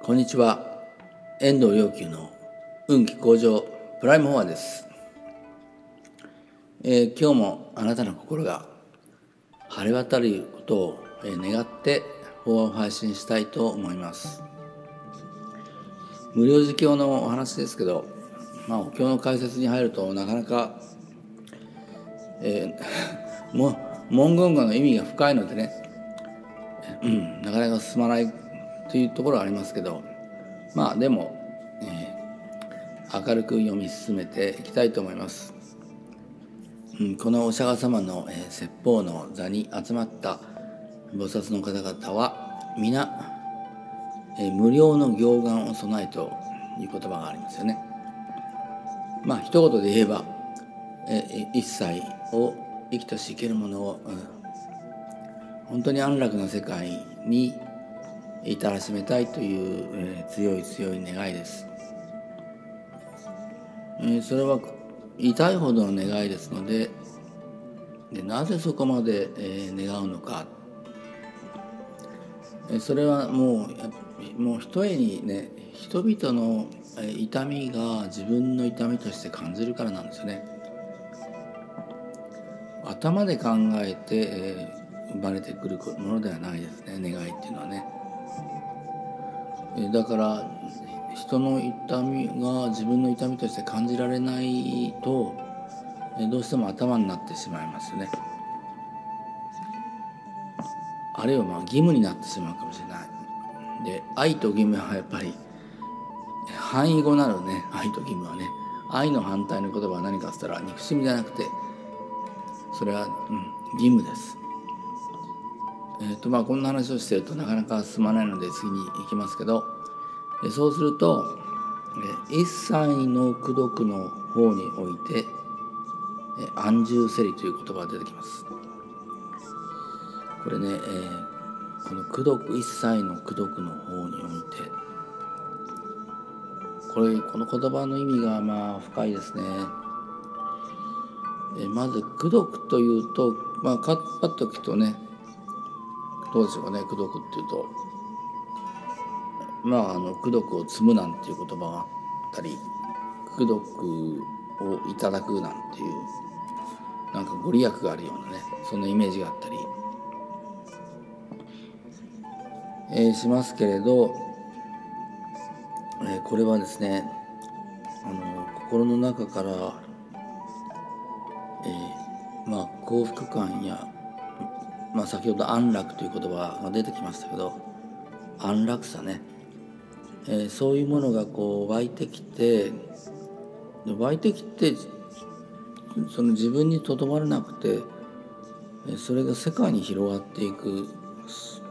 こんにちは。遠藤良久の運気向上プライムフォアです、えー今日もあなたの心が晴れ渡ることを願って法話を配信したいと思います。無料自教のお話ですけど、まあ、お経の解説に入るとなかなか、えー も文言語の意味が深いのでね、うん、なかなか進まないというところはありますけどまあでも、えー明るく読み進めていきたいと思います、うん、このお釈迦様の、えー説法の座に集まった菩薩の方々は皆、えー無料の行願を備えという言葉がありますよね。まあ一言で言えば、えー一切を生きとし生けるものを、うん本当に安楽な世界に至らしめたいという、えー強い強い願いです、えーそれは痛いほどの願いですのででなぜそこまで、えー願うのか。えーそれはもうもうひとえにね人々のえ痛みが自分の痛みとして感じるからなんですよね。頭で考えて、えー生まれてくるものではないですね願いっていうのはね。えだから人の痛みが自分の痛みとして感じられないとどうしても頭になってしまいますね。あるいはまあ義務になってしまうかもしれない。で愛と義務はやっぱり範囲語なるね。愛と義務はね。愛の反対の言葉は何かっつったら憎しみじゃなくてそれは、うん、義務です。えーとまあ、こんな話をしてるとなかなか進まないので次に行きますけどえそうするとえ一切の功徳の方においてえ安住せりという言葉が出てきます。これね、えーこの功徳一切の功徳の方においてこれこの言葉の意味がまあ深いですね。えまず功徳というとまあかパッと聞くとねどうでしょうかね功徳っていうと。まああの功徳を積むなんていう言葉があったり功徳をいただくなんていうなんかご利益があるようなねそんなイメージがあったり、えーしますけれど、えーこれはですねあの心の中から、えーまあ幸福感やまあ、先ほど安楽という言葉が出てきましたけど安楽さね、えーそういうものがこう湧いてきて湧いてきてその自分にとどまらなくてそれが世界に広がっていく。そ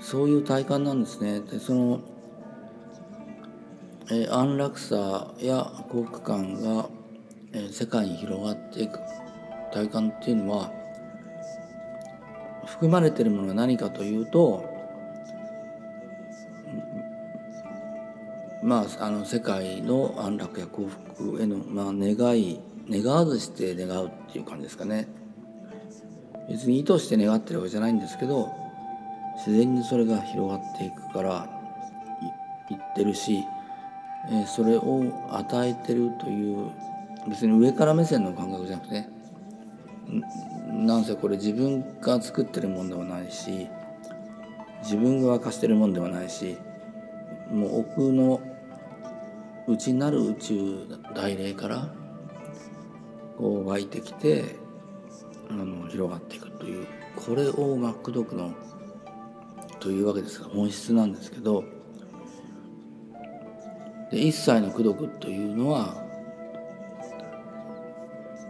そういう体感なんですね。でその、えー安楽さや幸福感が、えー世界に広がっていく。体感っていうのは含まれているものが何かというとまああの世界の安楽や幸福への、まあ、願い願わずして願うっていう感じですかね。別に意図して願ってるわけじゃないんですけど自然にそれが広がっていくからい言ってるし、えーそれを与えてるという別に上から目線の感覚じゃなくてねなんせこれ自分が作ってるもんでもないし自分が沸かしてるもんでもないしもう奥の内なる宇宙大霊からこう湧いてきてあの広がっていくというこれをマックドックのというわけですが本質なんですけどで一切の功徳というのは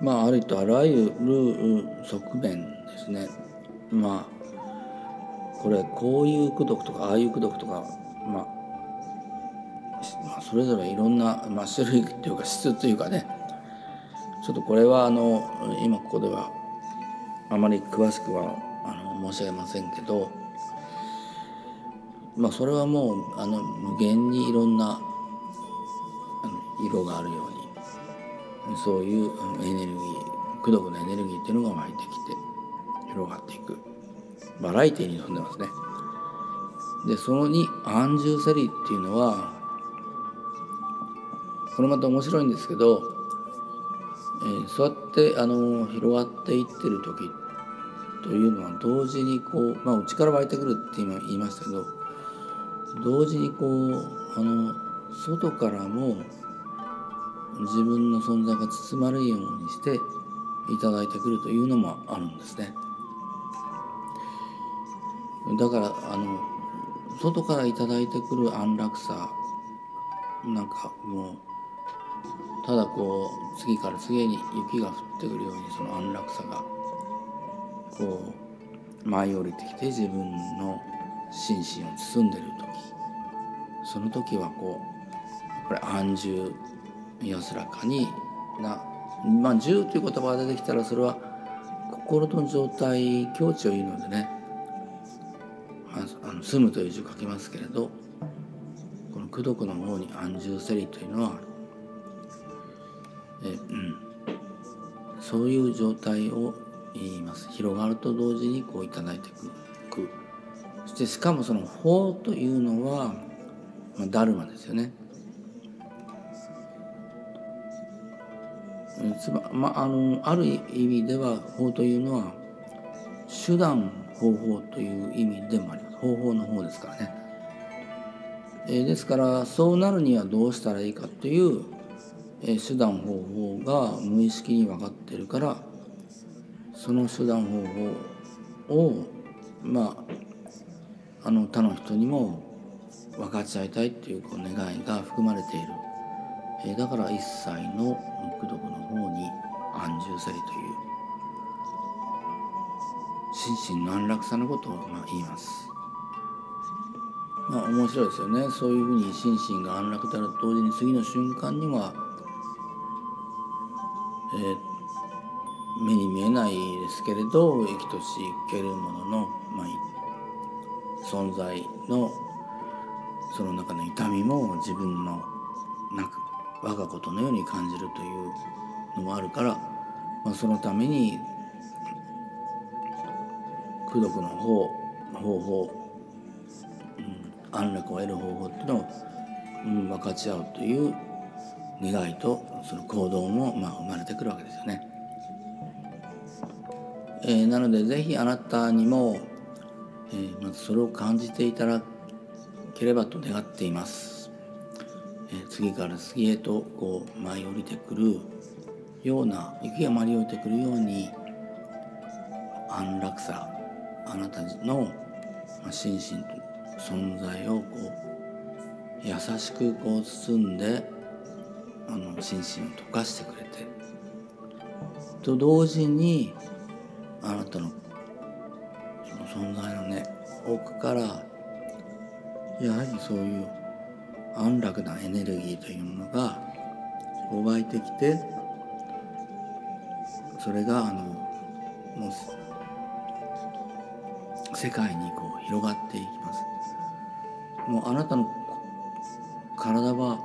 まあありとあらゆる側面ですね。まあこれこういう功徳とかああいう功徳とかまあまあそれぞれいろんな、まあ、種類というか質というかね。ちょっとこれはあの今ここではあまり詳しくはあの申し上げませんけどまあそれはもうあの無限にいろんな色があるように。そういうエネルギー功徳のエネルギーっていうのが湧いてきて広がっていく。バラエティーに富んでますね。でその2安住セリっていうのはこれまた面白いんですけど、えー、そうやってあの広がっていってる時というのは同時にこう、まあ、内から湧いてくるって今言いましたけど同時にこうあの外からも自分の存在が包まれるようにしていただいてくるというのもあるんですね。だからあの外から頂いてくる安楽さなんかもうただこう次から次へに雪が降ってくるようにその安楽さがこう舞い降りてきて自分の心身を包んでる時その時はこうやっぱり安住安らかになまあ住という言葉が出てきたらそれは心の状態境地を言うのでねあの住むという字を書きますけれどこの功徳の方に安住せりというのはえ、うん、そういう状態を言います。広がると同時にこういただいていく。そしてしかもその法というのは、まあ、ダルマですよね。つままあ、あのある意味では法というのは手段方法という意味でもあります。方法の方ですからね、えー、ですからそうなるにはどうしたらいいかというえ手段方法が無意識に分かってるからその手段方法をまああの他の人にも分かち合いたいっていうこう願いが含まれている、えだから一切の功徳の方に安住せりという心身の安楽さのことをまあ言います。まあ面白いですよねそういうふうに心身が安楽であると同時に次の瞬間にはえー、目に見えないですけれど生きとし生けるものの、まあ、存在のその中の痛みも自分のなく我がことのように感じるというのもあるから、まあ、そのために功徳の方方法、うん、安楽を得る方法っていうのを、うん、分かち合うという願いとその行動もまあ生まれてくるわけですよね。えー、なのでぜひあなたにも、えー、まずそれを感じていただければと願っています。え、次から次へとこう舞い降りてくるような雪が舞い降りてくるように安楽さあなたの心身と存在をこう優しくこう包んであの心身を溶かしてくれてと同時にあなたのその存在のね奥からやはりそういう安楽なエネルギーというものが湧いてきてそれがあのもう世界にこう広がっていきますもうあなたの体は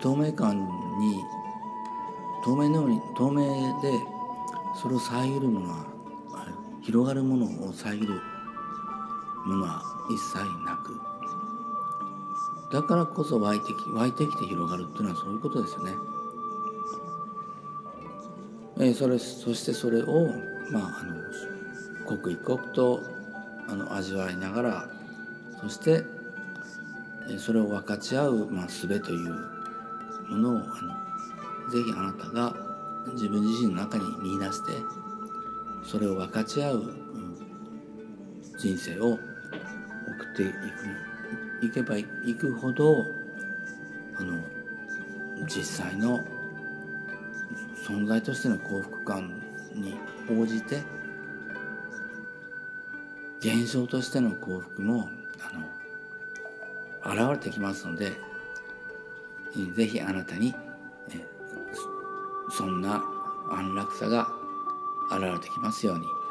透明感に透明のように透明でそれを遮るものは広がるものを遮るものは一切なくだからこそ湧いてき湧いてきて広がるっていうのはそういうことですよね。え、それそしてそれをまああの刻一刻とあの味わいながらそしてそれを分かち合う、まあ、術というものをあのぜひあなたが自分自身の中に見出してそれを分かち合う、うん、人生を送っていくいけばいくほどあの実際の存在としての幸福感に応じて現象としての幸福もあの現れてきますので是非あなたにそんな安楽さが現れてきますように。